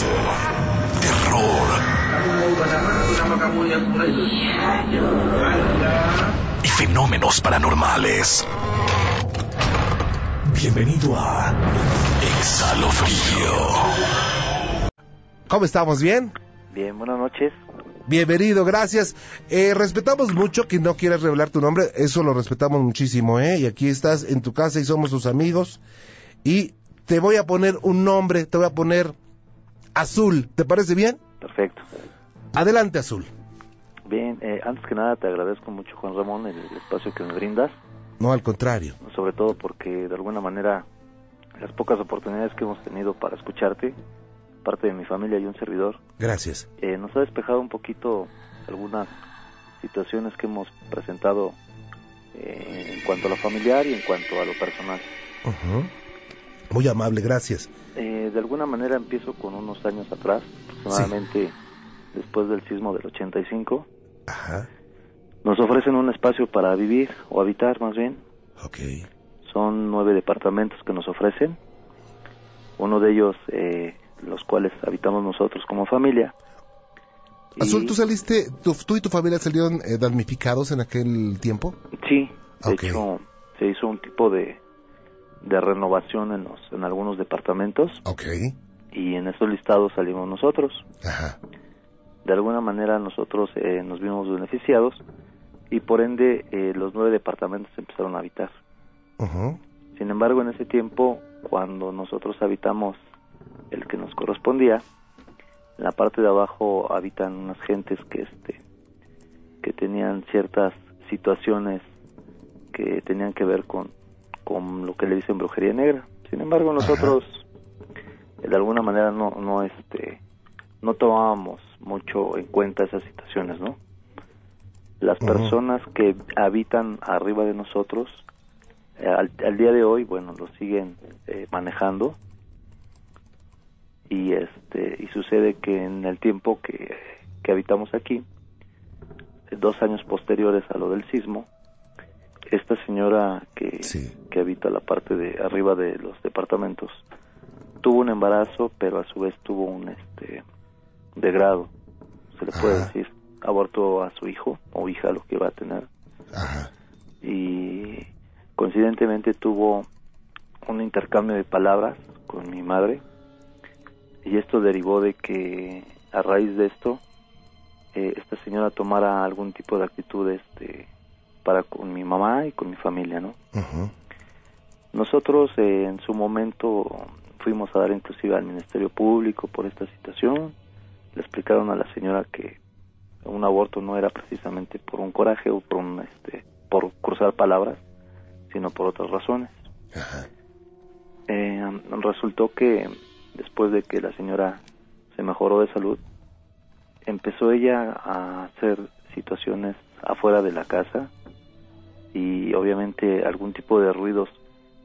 suspenso, terror y fenómenos paranormales. Bienvenido a Exhalofrío. ¿Cómo estamos? ¿Bien? Bien, buenas noches. Bienvenido, gracias. Eh, respetamos mucho que no quieras revelar tu nombre, eso lo respetamos muchísimo, ¿eh? Y aquí estás en tu casa y somos tus amigos. Y te voy a poner un nombre, te voy a poner Azul, ¿te parece bien? Perfecto. Adelante, Azul. Bien, eh, antes que nada te agradezco mucho, Juan Ramón, el espacio que me brindas. No, al contrario. Sobre todo porque de alguna manera las pocas oportunidades que hemos tenido para escucharte parte de mi familia y un servidor. Gracias. Eh, nos ha despejado un poquito algunas situaciones que hemos presentado eh, en cuanto a lo familiar y en cuanto a lo personal. Muy amable, gracias. Eh, de alguna manera empiezo con unos años atrás, aproximadamente después del sismo del 85. Ajá. Nos ofrecen un espacio para vivir o habitar más bien. Ok. Son nueve departamentos que nos ofrecen. Uno de ellos eh, los cuales habitamos nosotros como familia. Azul, ¿tú saliste, tú y tu familia salieron eh, damnificados en aquel tiempo? Sí, de hecho se hizo un tipo de, de renovación en, los, en algunos departamentos. Ok. Y en esos listados salimos nosotros. Ajá. De alguna manera nosotros eh, nos vimos beneficiados y por ende eh, los nueve departamentos empezaron a habitar. Sin embargo, en ese tiempo, cuando nosotros habitamos el que nos correspondía. En la parte de abajo habitan unas gentes que este que tenían ciertas situaciones que tenían que ver con, con lo que le dicen brujería negra. Sin embargo, nosotros de alguna manera no no este no tomábamos mucho en cuenta esas situaciones, ¿no? Las personas que habitan arriba de nosotros eh, al, día de hoy, bueno, lo siguen eh, manejando y este y sucede que en el tiempo que, habitamos aquí dos años posteriores a lo del sismo esta señora que, que habita la parte de arriba de los departamentos tuvo un embarazo pero a su vez tuvo un este degrado se le puede decir. Abortó a su hijo o hija lo que va a tener. Y coincidentemente tuvo un intercambio de palabras con mi madre y esto derivó de que a raíz de esto eh, esta señora tomara algún tipo de actitud este para con mi mamá y con mi familia no nosotros eh, en su momento fuimos a dar inclusive al ministerio público por esta situación. Le explicaron a la señora que un aborto no era precisamente por un coraje o por un este por cruzar palabras sino por otras razones. Eh, resultó que después de que la señora se mejoró de salud, empezó ella a hacer situaciones afuera de la casa y obviamente algún tipo de ruidos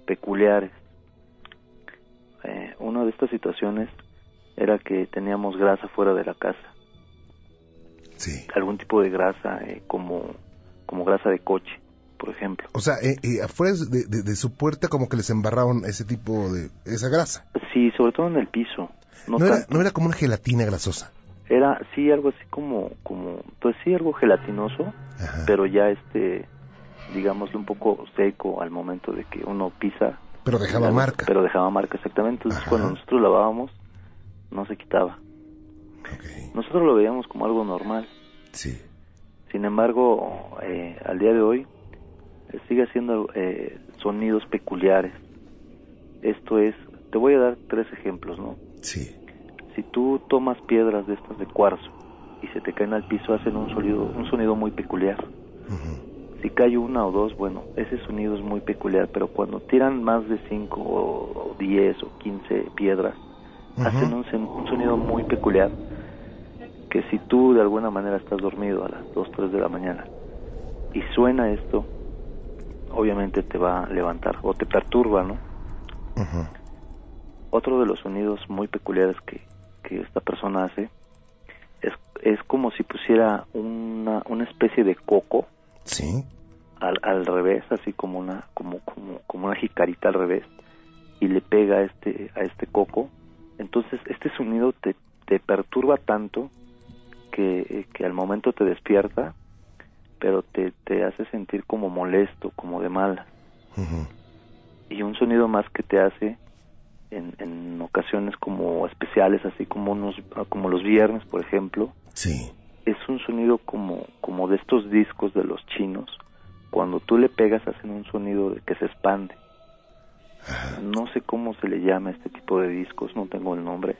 peculiares. Eh, una de estas situaciones era que teníamos grasa fuera de la casa. Sí. Algún tipo de grasa eh, como, como grasa de coche por ejemplo. O sea, eh, eh, afuera de, su puerta como que les embarraron ese tipo de, esa grasa. Sí, sobre todo en el piso. No, era, como una gelatina grasosa. Era, sí, algo así como, como pues sí, algo gelatinoso, pero ya este, digámoslo un poco seco al momento de que uno pisa. Pero dejaba marca. Pero dejaba marca, exactamente. Entonces cuando nosotros lavábamos, no se quitaba. Nosotros lo veíamos como algo normal. Sí. Sin embargo, eh, al día de hoy, sigue haciendo eh, sonidos peculiares. Esto es, te voy a dar tres ejemplos, ¿no? Sí. Si tú tomas piedras de estas de cuarzo y se te caen al piso, hacen un sonido, un sonido muy peculiar. Si cae una o dos, bueno, ese sonido es muy peculiar, pero cuando tiran más de cinco o, diez o quince piedras, hacen un, un, sonido muy peculiar que si tú de alguna manera estás dormido a las dos, tres de la mañana y suena esto, obviamente te va a levantar o te perturba, ¿no? Otro de los sonidos muy peculiares que, que esta persona hace es, es como si pusiera una, una especie de coco. Sí. Al, al revés, así como una, como, como, como una jicarita al revés, y le pega a este, a este coco. Entonces, este sonido te, te perturba tanto que, que al momento te despierta, pero te, te hace sentir como molesto, como de mala. Y un sonido más que te hace en, en ocasiones como especiales, así como, unos, como los viernes, por ejemplo. Sí. Es un sonido como, como de estos discos de los chinos. Cuando tú le pegas hacen un sonido de que se expande. No sé cómo se le llama este tipo de discos, no tengo el nombre,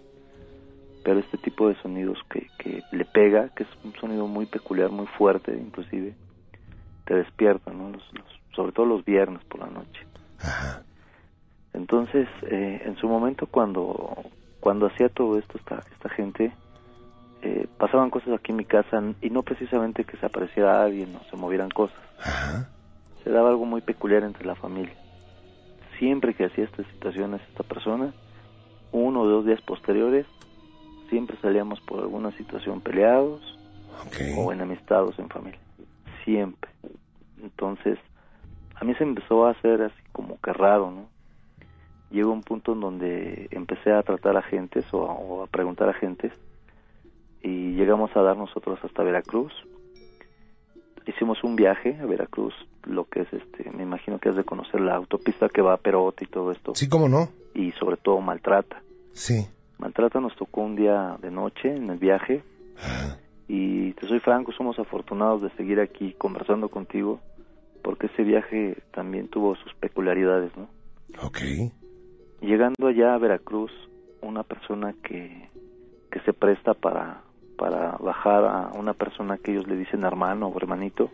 pero este tipo de sonidos que, que le pega, que es un sonido muy peculiar, muy fuerte, inclusive, te despierta, ¿no? Los, sobre todo los viernes por la noche. Entonces, eh, en su momento cuando cuando hacía todo esto esta, esta gente, eh, pasaban cosas aquí en mi casa y no precisamente que se apareciera alguien o se movieran cosas. Se daba algo muy peculiar entre la familia siempre que hacía estas situaciones esta persona, uno o dos días posteriores, siempre salíamos por alguna situación peleados o enemistados en familia. Siempre. Entonces, a mí se empezó a hacer así como que raro, ¿no? Llegó un punto en donde empecé a tratar a gentes o o a preguntar a gentes y llegamos a dar nosotros hasta Veracruz hicimos un viaje a Veracruz, lo que es este, me imagino que has de conocer la autopista que va a Perote y todo esto. Sí, cómo no. Y sobre todo Maltrata. Sí. Maltrata nos tocó un día de noche en el viaje. Y te soy franco, somos afortunados de seguir aquí conversando contigo, porque ese viaje también tuvo sus peculiaridades, ¿no? Ok. Llegando allá a Veracruz, una persona que, que se presta para para bajar a una persona que ellos le dicen hermano o hermanito.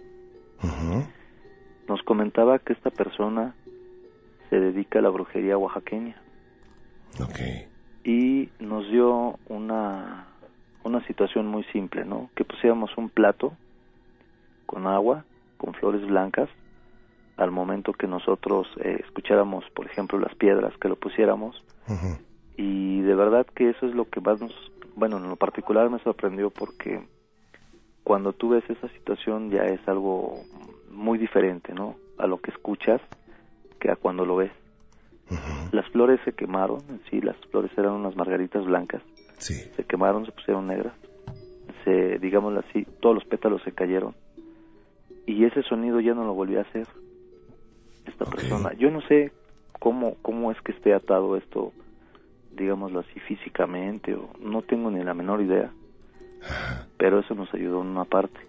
Nos comentaba que esta persona se dedica a la brujería oaxaqueña. Y nos dio una, una situación muy simple, ¿no? Que pusiéramos un plato con agua, con flores blancas, al momento que nosotros eh, escucháramos, por ejemplo, las piedras, que lo pusiéramos. Y de verdad que eso es lo que más nos, bueno, en lo particular me sorprendió porque cuando tú ves esa situación ya es algo muy diferente, ¿no? A lo que escuchas que a cuando lo ves. Las flores se quemaron, sí, las flores eran unas margaritas blancas. Sí. Se quemaron, se pusieron negras. Se, digámoslo así, todos los pétalos se cayeron. Y ese sonido ya no lo volvió a hacer esta persona. Yo no sé cómo cómo es que esté atado esto digámoslo así, físicamente, o no tengo ni la menor idea, pero eso nos ayudó en una parte.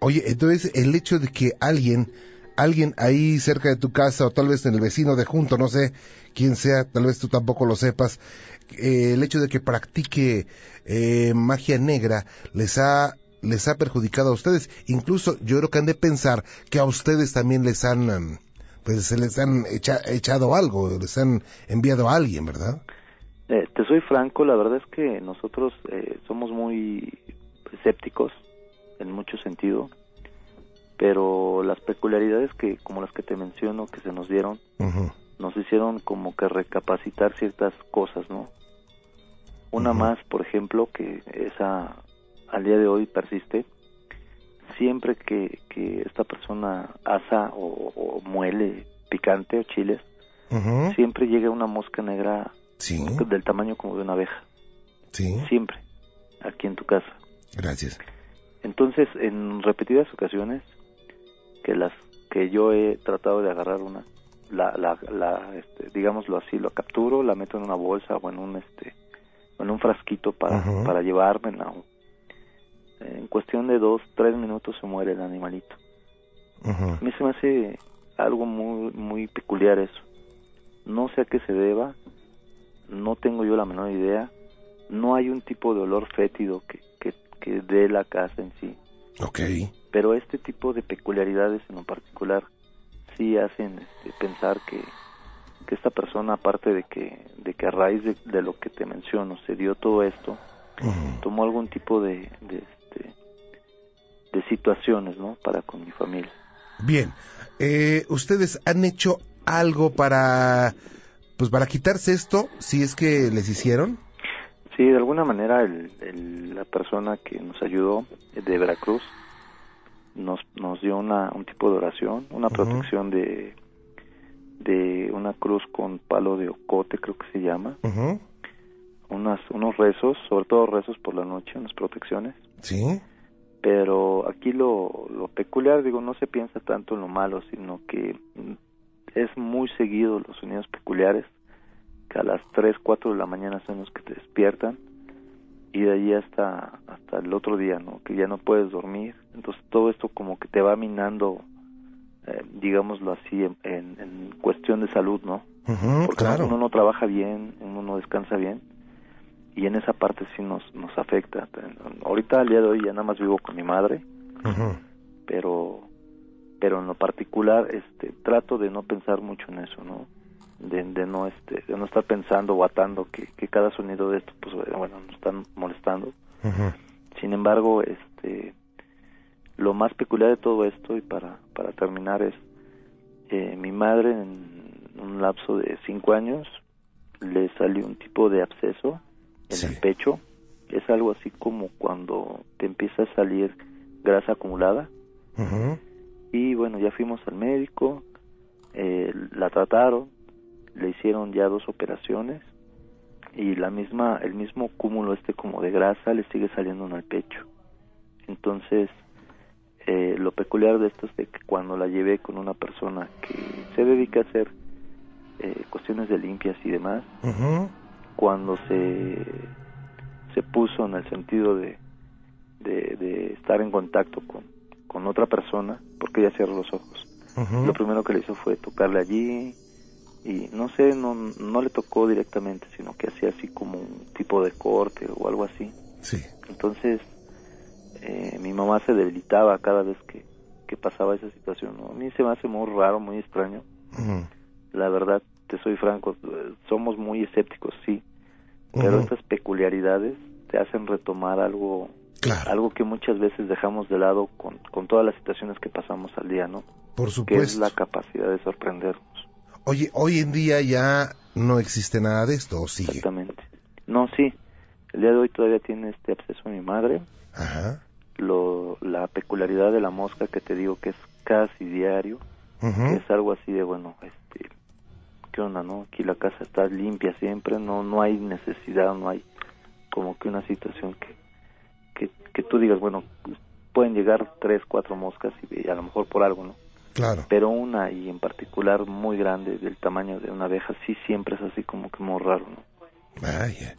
Oye, entonces el hecho de que alguien, alguien ahí cerca de tu casa o tal vez en el vecino de junto, no sé quién sea, tal vez tú tampoco lo sepas, eh, el hecho de que practique eh, magia negra les ha les ha perjudicado a ustedes. Incluso yo creo que han de pensar que a ustedes también les han em, pues se les han echado algo, les han enviado a alguien, ¿verdad? Eh, te soy franco, la verdad es que nosotros eh, somos muy escépticos en mucho sentido, pero las peculiaridades que, como las que te menciono, que se nos dieron, nos hicieron como que recapacitar ciertas cosas, ¿no? Una más, por ejemplo, que esa al día de hoy persiste, siempre que, que esta persona asa o, muele picante o chiles, siempre llega una mosca negra del tamaño como de una abeja. Siempre, aquí en tu casa. Gracias. Entonces, en repetidas ocasiones, que las que yo he tratado de agarrar una, la, la, la este, digámoslo así, lo capturo, la meto en una bolsa o en un este, en un frasquito para, para llevármela en cuestión de dos, tres minutos se muere el animalito. A mí se me hace algo muy, muy peculiar eso. No sé a qué se deba, no tengo yo la menor idea, no hay un tipo de olor fétido que, que, que dé la casa en sí. Ok. Pero este tipo de peculiaridades en lo particular sí hacen este, pensar que, que esta persona, aparte de que, de que a raíz de, lo que te menciono se dio todo esto, tomó algún tipo de, de, de situaciones, ¿no? Para con mi familia. Bien, eh, ustedes han hecho algo para, pues para quitarse esto, si es que les hicieron. Sí, de alguna manera el, la persona que nos ayudó de Veracruz nos, nos dio una, un tipo de oración, una protección de, de una cruz con palo de ocote, creo que se llama. unas, unos rezos, sobre todo rezos por la noche, unas protecciones. Sí. Pero aquí lo, lo peculiar, digo, no se piensa tanto en lo malo, sino que es muy seguido los sonidos peculiares, que a las 3, 4 de la mañana son los que te despiertan y de ahí hasta hasta el otro día, ¿no? Que ya no puedes dormir. Entonces todo esto como que te va minando, eh, digámoslo así, en, en, cuestión de salud, ¿no? Porque claro. uno no trabaja bien, uno no descansa bien y en esa parte sí nos nos afecta. Ahorita al día de hoy ya nada más vivo con mi madre, pero pero en lo particular este trato de no pensar mucho en eso, ¿no? de, no este de no estar pensando o atando que, que cada sonido de esto pues bueno nos están molestando sin embargo este lo más peculiar de todo esto y para para terminar es eh, mi madre en un lapso de cinco años le salió un tipo de absceso en el pecho es algo así como cuando te empieza a salir grasa acumulada. Y bueno ya fuimos al médico eh, la trataron le hicieron ya dos operaciones y la misma el mismo cúmulo este como de grasa le sigue saliendo en el pecho. Entonces eh, lo peculiar de esto es de que cuando la llevé con una persona que se dedica a hacer eh, cuestiones de limpias y demás cuando se se puso en el sentido de, de, estar en contacto con, con otra persona porque ella cierra los ojos lo primero que le hizo fue tocarle allí y no sé, no, no le tocó directamente, sino que hacía así como un tipo de corte o algo así. Sí. Entonces, eh, mi mamá se debilitaba cada vez que, que pasaba esa situación. A mí se me hace muy raro, muy extraño. La verdad, te soy franco, somos muy escépticos, sí, pero estas peculiaridades te hacen retomar algo algo que muchas veces dejamos de lado con, con todas las situaciones que pasamos al día, ¿no? Por supuesto. Que es la capacidad de sorprendernos. Oye, hoy en día ya no existe nada de esto, ¿o sigue? Exactamente. No, sí. El día de hoy todavía tiene este absceso mi madre. Ajá. Lo, la peculiaridad de la mosca que te digo que es casi diario. es algo así de, bueno, este, ¿qué onda, no? Aquí la casa está limpia siempre, no no hay necesidad, no hay como que una situación que, que, que tú digas, bueno, pueden llegar tres, cuatro moscas y a lo mejor por algo, ¿no? Claro. Pero una y en particular muy grande, del tamaño de una abeja, sí siempre es así como que muy raro, ¿no? Vaya.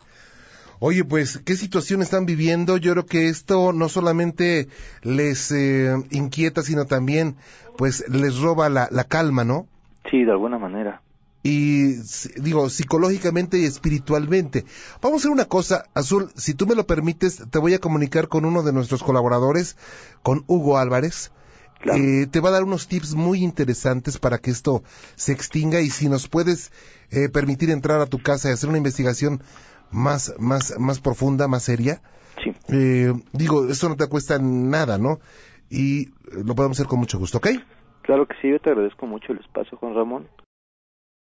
Oye, pues, ¿qué situación están viviendo? Yo creo que esto no solamente les eh, inquieta, sino también, pues, les roba la, la calma, ¿no? Sí, de alguna manera. Y digo, psicológicamente y espiritualmente. Vamos a hacer una cosa, Azul, si tú me lo permites, te voy a comunicar con uno de nuestros colaboradores, con Hugo Álvarez eh, te va a dar unos tips muy interesantes para que esto se extinga y si nos puedes eh, permitir entrar a tu casa y hacer una investigación más, más, más profunda, más seria. Sí. Eh, digo, eso no te cuesta nada, ¿no? Y lo podemos hacer con mucho gusto, ¿ok? Claro que sí, yo te agradezco mucho el espacio, Juan Ramón.